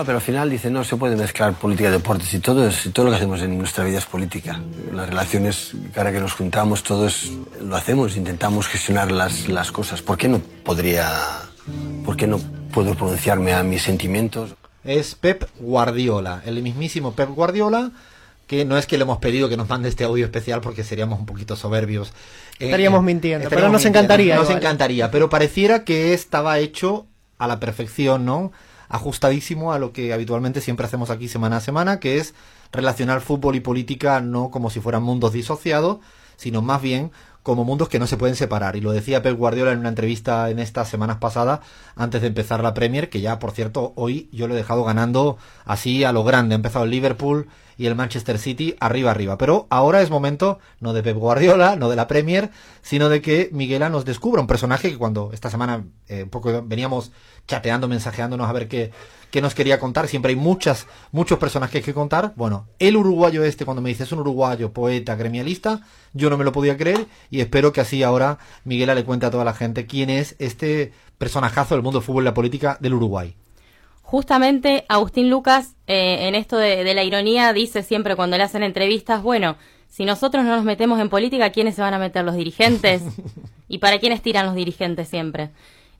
No, pero al final dice, no se puede mezclar política y deportes y todo, es, todo lo que hacemos en nuestra vida es política. Las relaciones, cada que nos juntamos, todos lo hacemos, intentamos gestionar las, las cosas. ¿Por qué no podría, por qué no puedo pronunciarme a mis sentimientos? Es Pep Guardiola, el mismísimo Pep Guardiola, que no es que le hemos pedido que nos mande este audio especial porque seríamos un poquito soberbios. Eh, estaríamos mintiendo, pero nos encantaría. Nos, encantaría, pero pareciera que estaba hecho a la perfección, ¿no? Ajustadísimo a lo que habitualmente siempre hacemos aquí semana a semana, que es relacionar fútbol y política no como si fueran mundos disociados, sino más bien como mundos que no se pueden separar. Y lo decía Pep Guardiola en una entrevista en estas semanas pasadas, antes de empezar la Premier, que ya, por cierto, hoy yo lo he dejado ganando así a lo grande. Ha empezado el Liverpool y el Manchester City arriba arriba. Pero ahora es momento no de Pep Guardiola, no de la Premier, sino de que Miguela nos descubra un personaje que cuando esta semana eh, un poco veníamos chateando, mensajeándonos a ver qué, qué nos quería contar. Siempre hay muchas, muchos personajes que contar. Bueno, el uruguayo este, cuando me dice es un uruguayo, poeta, gremialista, yo no me lo podía creer y espero que así ahora Miguela le cuente a toda la gente quién es este personajazo del mundo del fútbol y la política del Uruguay. Justamente Agustín Lucas, eh, en esto de, la ironía, dice siempre cuando le hacen entrevistas, bueno, si nosotros no nos metemos en política, ¿quiénes se van a meter los dirigentes? ¿Y para quiénes tiran los dirigentes siempre?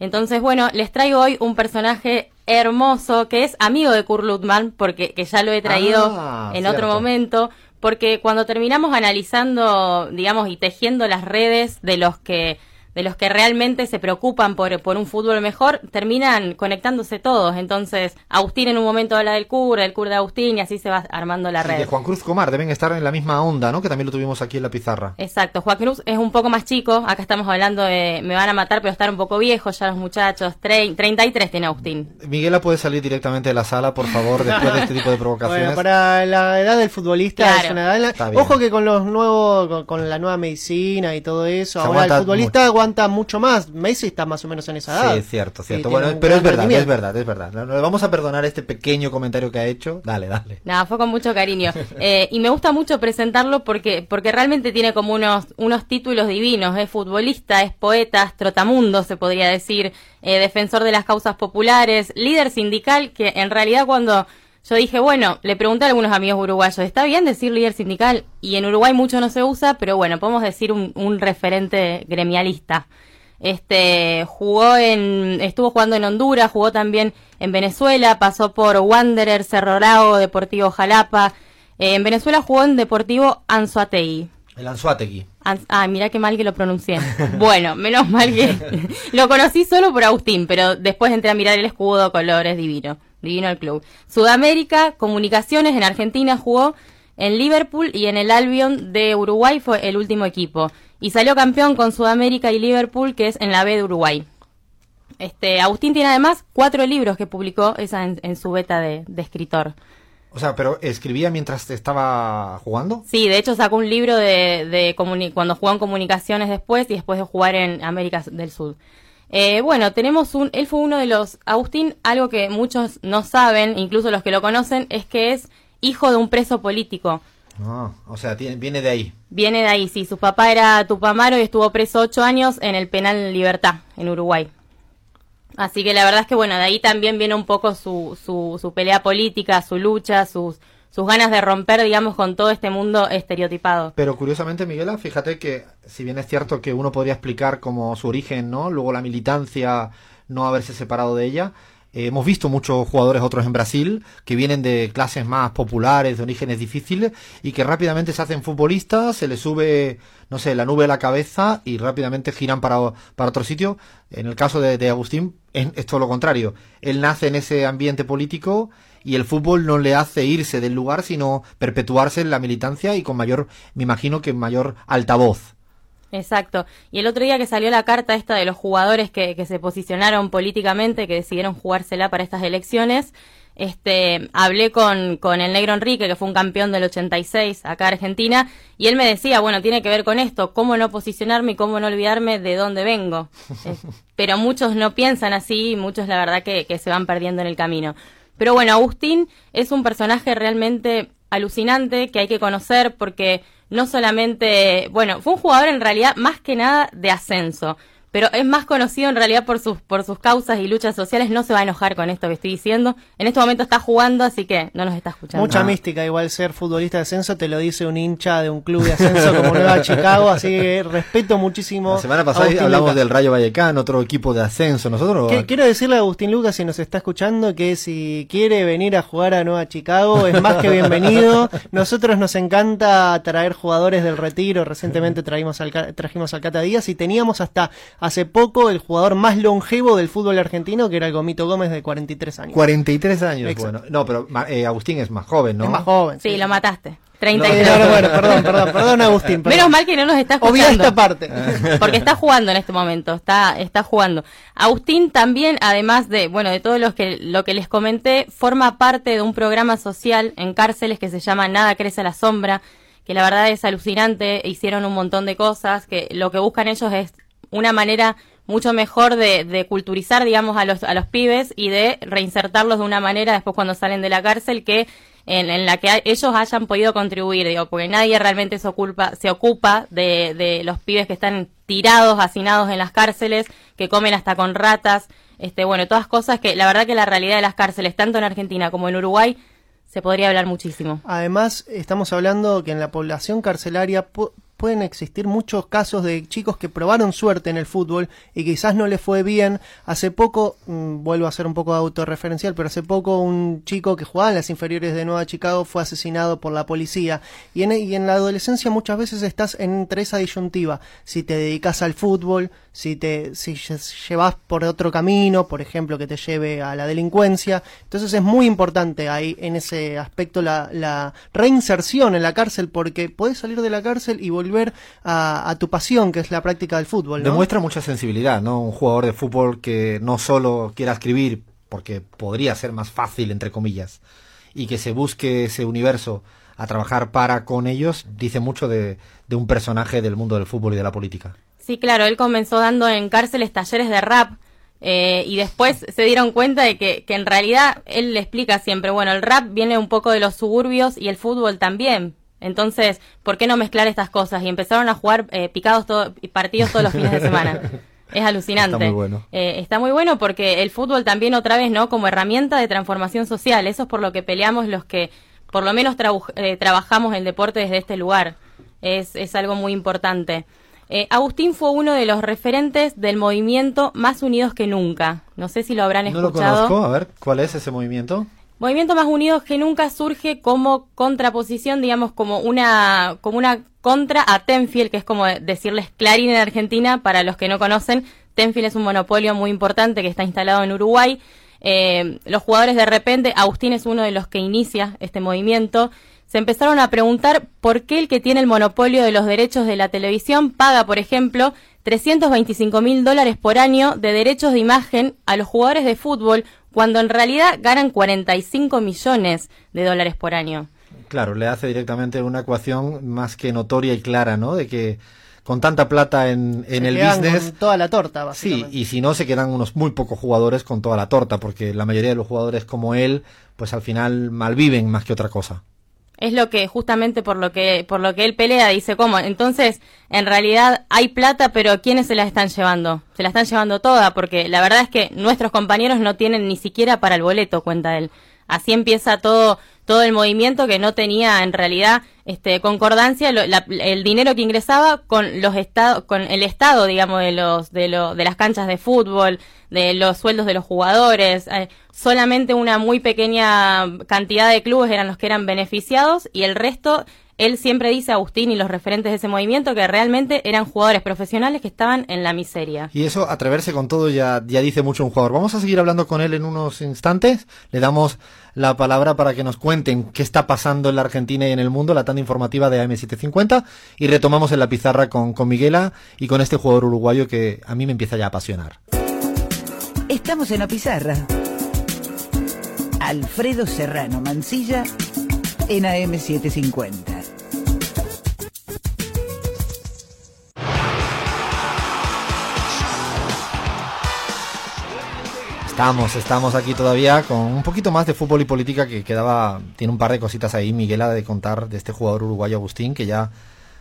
Entonces, bueno, les traigo hoy un personaje hermoso que es amigo de Kurt Lutman, porque que ya lo he traído ah, en otro momento, porque cuando terminamos analizando, digamos, y tejiendo las redes de los que de los que realmente se preocupan por, por un fútbol mejor, terminan conectándose todos. Entonces, Agustín en un momento habla del cura, el cura de Agustín, y así se va armando la red. de Juan Cruz Comar deben estar en la misma onda, ¿no? Que también lo tuvimos aquí en la pizarra. Exacto. Juan Cruz es un poco más chico. Acá estamos hablando de me van a matar, pero estar un poco viejo ya los muchachos. 33 tiene Agustín. Miguela puede salir directamente de la sala, por favor, después de este tipo de provocaciones. Bueno, para la edad del futbolista es una edad. Ojo que con los nuevos, con, la nueva medicina y todo eso, ahora el futbolista aguanta mucho más. Messi está más o menos en esa edad. Sí, cierto, cierto. bueno, pero es verdad, es verdad, es verdad. Le vamos a perdonar este pequeño comentario que ha hecho. Dale, dale. Nada, fue con mucho cariño. Eh, y me gusta mucho presentarlo porque, porque realmente tiene como unos, unos títulos divinos. Es futbolista, es poeta, trotamundo, se podría decir, eh, defensor de las causas populares, líder sindical, que en realidad cuando yo dije, bueno, le pregunté a algunos amigos uruguayos, ¿está bien decir líder sindical? Y en Uruguay mucho no se usa, pero bueno, podemos decir un, un referente gremialista. Este, jugó en, estuvo jugando en Honduras, jugó también en Venezuela, pasó por Wanderer, Cerro Largo, Deportivo Jalapa. Eh, en Venezuela jugó en Deportivo Anzuategui. El Anzuategui. ah, mira qué mal que lo pronuncié. bueno, menos mal que lo conocí solo por Agustín, pero después entré a mirar el escudo, colores, divino. Divino el club. Sudamérica, Comunicaciones en Argentina jugó en Liverpool y en el Albion de Uruguay fue el último equipo. Y salió campeón con Sudamérica y Liverpool, que es en la B de Uruguay. Este, Agustín tiene además cuatro libros que publicó esa en, su beta de, escritor. O sea, pero escribía mientras estaba jugando. Sí, de hecho sacó un libro de, de cuando jugó en comunicaciones después y después de jugar en América del Sur. Eh, bueno, tenemos un, él fue uno de los, Agustín, algo que muchos no saben, incluso los que lo conocen, es que es hijo de un preso político. Ah, o sea, viene de ahí. Viene de ahí, sí. Su papá era Tupamaro y estuvo preso ocho años en el penal Libertad, en Uruguay. Así que la verdad es que, bueno, de ahí también viene un poco su, su, su pelea política, su lucha, sus, sus ganas de romper, digamos, con todo este mundo estereotipado. Pero curiosamente, Miguela, fíjate que si bien es cierto que uno podría explicar como su origen, ¿no? Luego la militancia, no haberse separado de ella, eh, hemos visto muchos jugadores otros en Brasil que vienen de clases más populares, de orígenes difíciles y que rápidamente se hacen futbolistas, se les sube, no sé, la nube a la cabeza y rápidamente giran para, para otro sitio. En el caso de, Agustín es, todo lo contrario. Él nace en ese ambiente político y el fútbol no le hace irse del lugar, sino perpetuarse en la militancia y con mayor, me imagino que mayor altavoz. Exacto. Y el otro día que salió la carta esta de los jugadores que, que se posicionaron políticamente, que decidieron jugársela para estas elecciones, este, hablé con, con el negro Enrique, que fue un campeón del 86 acá en Argentina, y él me decía, bueno, tiene que ver con esto, cómo no posicionarme y cómo no olvidarme de dónde vengo. Eh, pero muchos no piensan así, y muchos la verdad que, que se van perdiendo en el camino. Pero bueno, Agustín es un personaje realmente alucinante que hay que conocer porque no solamente, bueno, fue un jugador en realidad más que nada de ascenso, pero es más conocido en realidad por sus, por sus causas y luchas sociales, no se va a enojar con esto que estoy diciendo. En este momento está jugando, así que no nos está escuchando. Mucha mística, igual ser futbolista de ascenso, te lo dice un hincha de un club de ascenso como Nueva Chicago, así que respeto muchísimo. La semana pasada hablamos del Rayo Vallecano, otro equipo de ascenso, nosotros... Quiero decirle a Agustín Lucas, si nos está escuchando, que si quiere venir a jugar a Nueva Chicago, es más que bienvenido. Nosotros nos encanta traer jugadores del retiro, recientemente trajimos al, trajimos al Cata Díaz y teníamos hasta hace poco el jugador más longevo del fútbol argentino, que era el Gomito Gómez de 43 años. 43 años, bueno. No, pero eh, Agustín es más joven, ¿no? Es más joven. Sí, lo mataste. 33. bueno, perdón, perdón, perdón, Agustín. Menos mal que no nos está escuchando. esta parte. Porque está jugando en este momento, está, está jugando. Agustín también, además de, bueno, de todo lo que, lo que les comenté, forma parte de un programa social en cárceles que se llama Nada crece a la sombra, que la verdad es alucinante, hicieron un montón de cosas, que lo que buscan ellos es una manera mucho mejor de, de, culturizar, digamos, a los, a los pibes y de reinsertarlos de una manera después cuando salen de la cárcel que en, en la que ellos hayan podido contribuir, digo, porque nadie realmente se ocupa, se ocupa de, de los pibes que están tirados, hacinados en las cárceles, que comen hasta con ratas, este, bueno, todas cosas que la verdad que la realidad de las cárceles, tanto en Argentina como en Uruguay, se podría hablar muchísimo. Además, estamos hablando que en la población carcelaria pueden existir muchos casos de chicos que probaron suerte en el fútbol y quizás no les fue bien. Hace poco, mm, vuelvo a ser un poco autorreferencial, pero hace poco un chico que jugaba en las inferiores de Nueva Chicago fue asesinado por la policía. Y en, y en la adolescencia muchas veces estás entre esa disyuntiva. Si te dedicas al fútbol, si te si llevas por otro camino, por ejemplo, que te lleve a la delincuencia. Entonces es muy importante ahí en ese aspecto la, la reinserción en la cárcel porque puedes salir de la cárcel y volver a, tu pasión, que es la práctica del fútbol. Demuestra mucha sensibilidad, ¿no? Un jugador de fútbol que no solo quiera escribir porque podría ser más fácil, entre comillas, y que se busque ese universo a trabajar para con ellos, dice mucho de, de un personaje del mundo del fútbol y de la política. Sí, claro, él comenzó dando en cárceles talleres de rap. Eh, y después se dieron cuenta de que, que en realidad él le explica siempre, bueno, el rap viene un poco de los suburbios y el fútbol también. Entonces, ¿por qué no mezclar estas cosas? Y empezaron a jugar eh, picados todo, partidos todos los fines de semana. Es alucinante. Está muy bueno. Eh, está muy bueno porque el fútbol también otra vez, ¿no? Como herramienta de transformación social. Eso es por lo que peleamos los que por lo menos trabajamos el deporte desde este lugar. Es, es algo muy importante. Eh, Agustín fue uno de los referentes del movimiento Más Unidos que Nunca. No sé si lo habrán escuchado. No lo conozco, a ver, ¿cuál es ese movimiento? Movimiento Más Unidos que Nunca surge como contraposición, digamos, como una, como una contra a Tenfield, que es como decirles Clarín en Argentina, para los que no conocen. Tenfield es un monopolio muy importante que está instalado en Uruguay. Eh, los jugadores de repente, Agustín es uno de los que inicia este movimiento se empezaron a preguntar por qué el que tiene el monopolio de los derechos de la televisión paga, por ejemplo, 325 mil dólares por año de derechos de imagen a los jugadores de fútbol, cuando en realidad ganan 45 millones de dólares por año. Claro, le hace directamente una ecuación más que notoria y clara, ¿no? De que con tanta plata en, en el business. Con toda la torta, básicamente. Sí, y si no, se quedan unos muy pocos jugadores con toda la torta, porque la mayoría de los jugadores como él, pues al final malviven más que otra cosa es lo que justamente por lo que por lo que él pelea dice cómo entonces en realidad hay plata pero quiénes se la están llevando se la están llevando toda porque la verdad es que nuestros compañeros no tienen ni siquiera para el boleto cuenta él. Así empieza todo todo el movimiento que no tenía en realidad este concordancia el dinero que ingresaba con los estados con el estado digamos de los de lo, de las canchas de fútbol de los sueldos de los jugadores eh, solamente una muy pequeña cantidad de clubes eran los que eran beneficiados y el resto él siempre dice, Agustín y los referentes de ese movimiento, que realmente eran jugadores profesionales que estaban en la miseria. Y eso, atreverse con todo, ya, ya dice mucho un jugador. Vamos a seguir hablando con él en unos instantes. Le damos la palabra para que nos cuenten qué está pasando en la Argentina y en el mundo, la tanda informativa de AM750. Y retomamos en la pizarra con, con Miguela y con este jugador uruguayo que a mí me empieza ya a apasionar. Estamos en la pizarra. Alfredo Serrano Mancilla en AM750. Estamos, estamos aquí todavía con un poquito más de fútbol y política que quedaba, tiene un par de cositas ahí, Miguela, de contar de este jugador uruguayo Agustín, que ya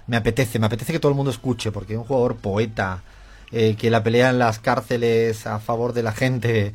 me apetece, me apetece que todo el mundo escuche, porque es un jugador poeta, eh, que la pelea en las cárceles a favor de la gente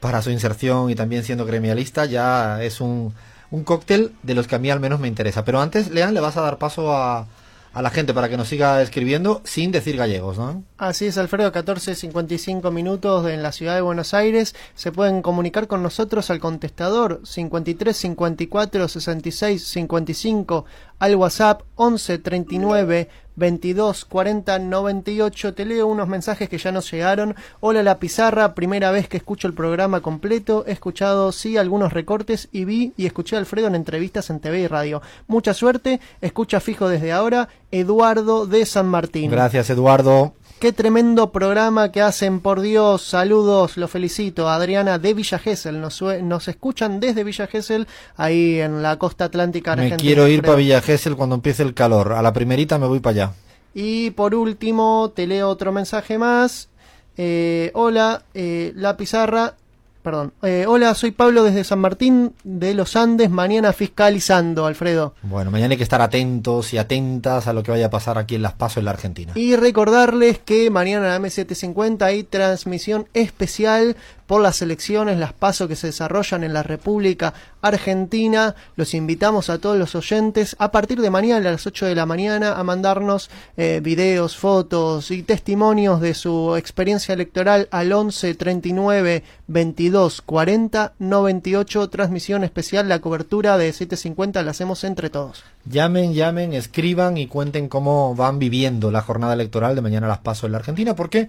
para su inserción y también siendo gremialista, ya es un, un cóctel de los que a mí al menos me interesa. Pero antes, Lean, le vas a dar paso a, a la gente para que nos siga escribiendo sin decir gallegos, ¿no? Así es, Alfredo, 14.55 minutos en la ciudad de Buenos Aires. Se pueden comunicar con nosotros al contestador 53 54 66 55, al WhatsApp 11 39 22 40 98. Te leo unos mensajes que ya nos llegaron. Hola La Pizarra, primera vez que escucho el programa completo. He escuchado, sí, algunos recortes y vi y escuché a Alfredo en entrevistas en TV y radio. Mucha suerte, escucha fijo desde ahora. Eduardo de San Martín. Gracias, Eduardo. Qué tremendo programa que hacen, por Dios. Saludos, lo felicito. Adriana de Villa Gesell. Nos, escuchan desde Villa Gesell, ahí en la costa atlántica Me argentina. quiero ir para Villa Gesell cuando empiece el calor. A la primerita me voy para allá. Y por último, te leo otro mensaje más. Eh, hola, eh, la pizarra. Perdón. Eh, hola, soy Pablo desde San Martín de los Andes, mañana fiscalizando, Alfredo. Bueno, mañana hay que estar atentos y atentas a lo que vaya a pasar aquí en Las Pasos en la Argentina. Y recordarles que mañana en la M750 hay transmisión especial por las elecciones, las pasos que se desarrollan en la República Argentina. Los invitamos a todos los oyentes a partir de mañana a las 8 de la mañana a mandarnos eh, videos, fotos y testimonios de su experiencia electoral al 11 39 22 40 98. Transmisión especial, la cobertura de 750 la hacemos entre todos. Llamen, llamen, escriban y cuenten cómo van viviendo la jornada electoral de mañana Las Pasos en la Argentina, porque,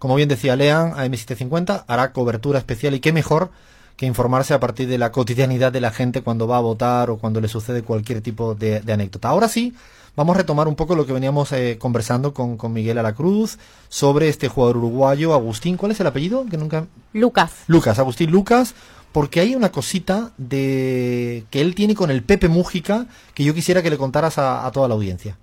como bien decía Lean, AM750 hará cobertura especial y qué mejor que informarse a partir de la cotidianidad de la gente cuando va a votar o cuando le sucede cualquier tipo de, de anécdota. Ahora sí, vamos a retomar un poco lo que veníamos eh, conversando con, con Miguel Alacruz sobre este jugador uruguayo, Agustín, ¿cuál es el apellido? Que nunca... Lucas. Lucas, Agustín Lucas, porque hay una cosita de que él tiene con el Pepe Mújica que yo quisiera que le contaras a, a toda la audiencia.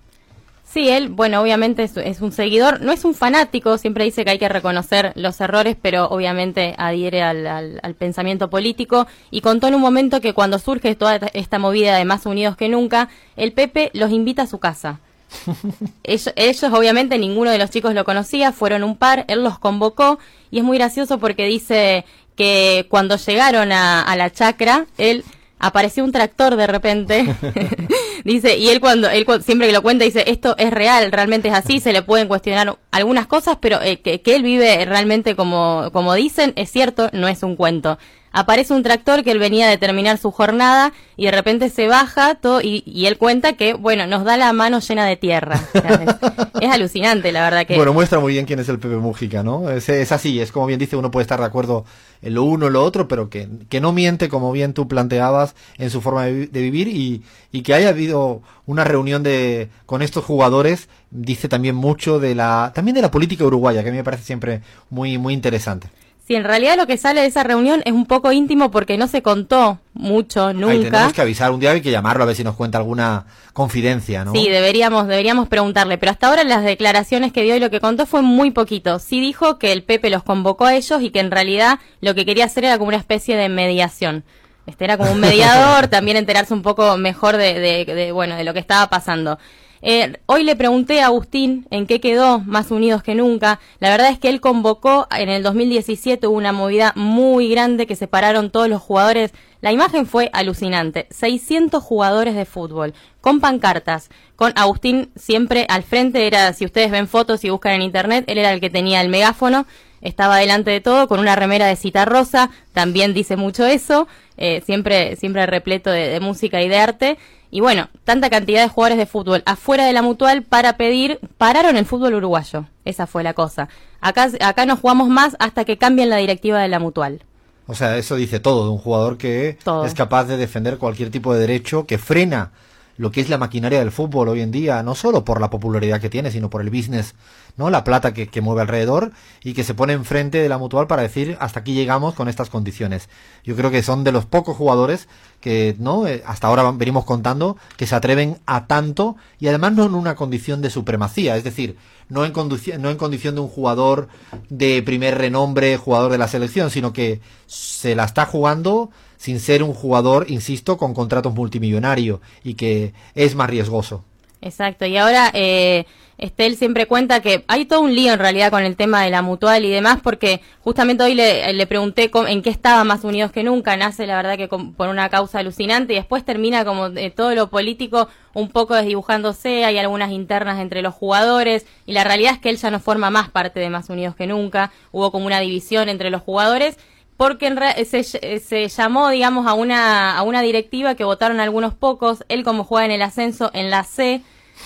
Sí, él, bueno, obviamente es, es un seguidor, no es un fanático, siempre dice que hay que reconocer los errores, pero obviamente adhiere al, al- al pensamiento político y contó en un momento que cuando surge toda esta movida de más unidos que nunca, el Pepe los invita a su casa. ellos, ellos, obviamente ninguno de los chicos lo conocía, fueron un par, él los convocó y es muy gracioso porque dice que cuando llegaron a, a la chacra, él apareció un tractor de repente. dice, y él cuando, él siempre que lo cuenta dice, esto es real, realmente es así, se le pueden cuestionar algunas cosas, pero eh, que, que él vive realmente como, como dicen, es cierto, no es un cuento. Aparece un tractor que él venía de terminar su jornada y de repente se baja todo y, y él cuenta que, bueno, nos da la mano llena de tierra. O sea, es, es alucinante, la verdad que... Bueno, muestra muy bien quién es el Pepe Mújica, ¿no? Es, es así, es como bien dice, uno puede estar de acuerdo en lo uno o lo otro, pero que, que no miente, como bien tú planteabas, en su forma de, de vivir y, y que haya habido una reunión de con estos jugadores dice también mucho de la también de la política uruguaya, que a mí me parece siempre muy muy interesante. Sí, en realidad lo que sale de esa reunión es un poco íntimo porque no se contó mucho, Ahí nunca. tenemos que avisar un día hay que llamarlo a ver si nos cuenta alguna confidencia, ¿no? Sí, deberíamos, deberíamos preguntarle, pero hasta ahora las declaraciones que dio y lo que contó fue muy poquito. Sí dijo que el Pepe los convocó a ellos y que en realidad lo que quería hacer era como una especie de mediación. Este era como un mediador, también enterarse un poco mejor de, de- bueno, de lo que estaba pasando. Eh, hoy le pregunté a Agustín en qué quedó más unidos que nunca. La verdad es que él convocó en el 2017 hubo una movida muy grande que separaron todos los jugadores. La imagen fue alucinante. 600 jugadores de fútbol con pancartas, con Agustín siempre al frente. Era, si ustedes ven fotos y buscan en internet, él era el que tenía el megáfono. Estaba delante de todo con una remera de cita rosa. También dice mucho eso. eh, siempre, siempre repleto de, de música y de arte. Y bueno, tanta cantidad de jugadores de fútbol afuera de la mutual para pedir, pararon el fútbol uruguayo. Esa fue la cosa. Acá, acá no jugamos más hasta que cambien la directiva de la mutual. O sea, eso dice todo de un jugador que Todo. es capaz de defender cualquier tipo de derecho, que frena lo que es la maquinaria del fútbol hoy en día, no solo por la popularidad que tiene, sino por el business, ¿no? La plata que, que mueve alrededor y que se pone enfrente de la mutual para decir hasta aquí llegamos con estas condiciones. Yo creo que son de los pocos jugadores que, ¿no? Eh, hasta ahora venimos contando que se atreven a tanto y además no en una condición de supremacía, es decir, no en, no en condición de un jugador de primer renombre, jugador de la selección, sino que se la está jugando sin ser un jugador, insisto, con contratos multimillonarios y que es más riesgoso. Exacto, y ahora eh, Este, él siempre cuenta que hay todo un lío en realidad con el tema de la mutual y demás, porque justamente hoy le, pregunté en qué estaba más unidos que nunca, nace la verdad que por una causa alucinante y después termina como todo lo político un poco desdibujándose, hay algunas internas entre los jugadores y la realidad es que él ya no forma más parte de más unidos que nunca, hubo como una división entre los jugadores porque en se, se, llamó, digamos, a una, a una directiva que votaron algunos pocos, él como juega en el ascenso en la C,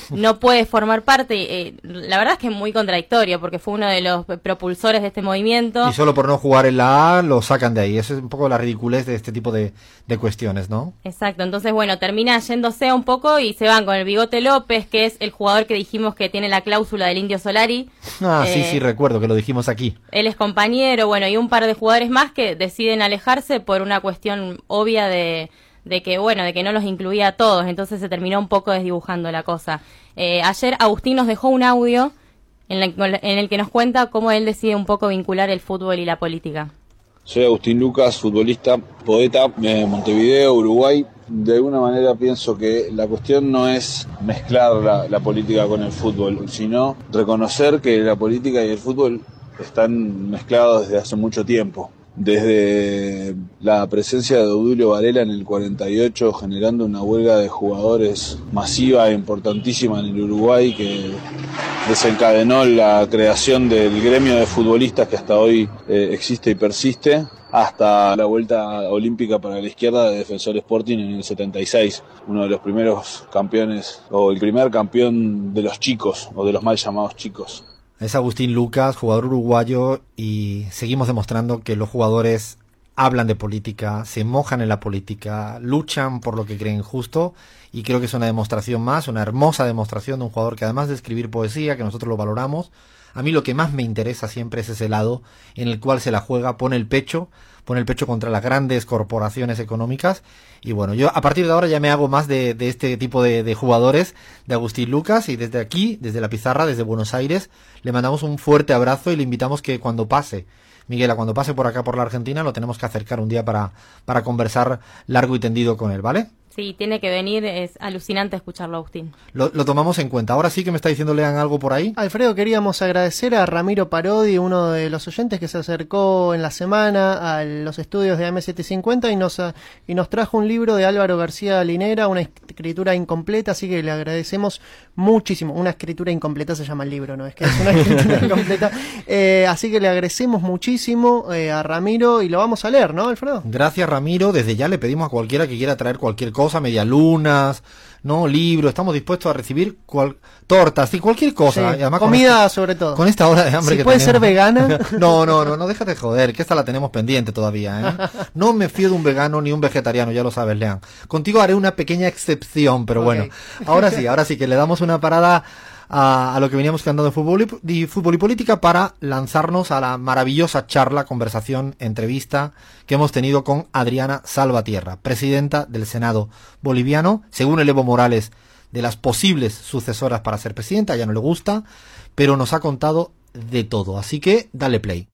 no puede formar parte. Eh, la verdad es que es muy contradictorio porque fue uno de los propulsores de este movimiento. Y solo por no jugar en la A lo sacan de ahí. Eso es un poco la ridiculez de este tipo de, cuestiones, ¿no? Exacto. Entonces, bueno, termina yéndose un poco y se van con el Bigote López, que es el jugador que dijimos que tiene la cláusula del Indio Solari. Ah, sí, sí, eh, recuerdo que lo dijimos aquí. Él es compañero, bueno, y un par de jugadores más que deciden alejarse por una cuestión obvia de de que bueno, de que no los incluía a todos, entonces se terminó un poco desdibujando la cosa. Eh, ayer Agustín nos dejó un audio en, en el que nos cuenta cómo él decide un poco vincular el fútbol y la política. Soy Agustín Lucas, futbolista, poeta de Montevideo, Uruguay. De alguna manera pienso que la cuestión no es mezclar la, la, política con el fútbol, sino reconocer que la política y el fútbol están mezclados desde hace mucho tiempo desde la presencia de Odulio Varela en el 48 generando una huelga de jugadores masiva e importantísima en el Uruguay que desencadenó la creación del gremio de futbolistas que hasta hoy eh, existe y persiste hasta la vuelta olímpica para la izquierda de Defensor Sporting en el 76, uno de los primeros campeones o el primer campeón de los chicos o de los mal llamados chicos. Es Agustín Lucas, jugador uruguayo, y seguimos demostrando que los jugadores hablan de política, se mojan en la política, luchan por lo que creen justo, y creo que es una demostración más, una hermosa demostración de un jugador que además de escribir poesía, que nosotros lo valoramos, a mí lo que más me interesa siempre es ese lado en el cual se la juega, pone el pecho, pone el pecho contra las grandes corporaciones económicas. Y bueno, yo a partir de ahora ya me hago más de, este tipo de, jugadores, de Agustín Lucas, y desde aquí, desde la pizarra, desde Buenos Aires, le mandamos un fuerte abrazo y le invitamos que cuando pase, Miguela, cuando pase por acá por la Argentina, lo tenemos que acercar un día para, para conversar largo y tendido con él, ¿vale? Sí, tiene que venir, es alucinante escucharlo, Agustín. Lo, tomamos en cuenta. Ahora sí que me está diciendo, lean algo por ahí. Alfredo, queríamos agradecer a Ramiro Parodi, uno de los oyentes que se acercó en la semana a los estudios de AM750 y nos, y nos trajo un libro de Álvaro García Linera, una escritura incompleta, así que le agradecemos muchísimo. Una escritura incompleta se llama el libro, ¿no? Es que es una escritura incompleta. Eh, así que le agradecemos muchísimo eh, a Ramiro y lo vamos a leer, ¿no, Alfredo? Gracias, Ramiro. Desde ya le pedimos a cualquiera que quiera traer cualquier cosa, medialunas, ¿no? Libros, estamos dispuestos a recibir cual, tortas y cualquier cosa. comida sobre todo. Con esta hora de hambre si puede ser vegana. no, no, no, no déjate joder, que esta la tenemos pendiente todavía, ¿eh? No me fío de un vegano ni un vegetariano, ya lo sabes, Lean. Contigo haré una pequeña excepción, pero bueno. Ahora sí, ahora sí que le damos una parada a, lo que veníamos cantando de fútbol y, fútbol y política para lanzarnos a la maravillosa charla, conversación, entrevista que hemos tenido con Adriana Salvatierra, presidenta del Senado boliviano, según el Evo Morales, de las posibles sucesoras para ser presidenta, ya no le gusta, pero nos ha contado de todo. Así que dale play.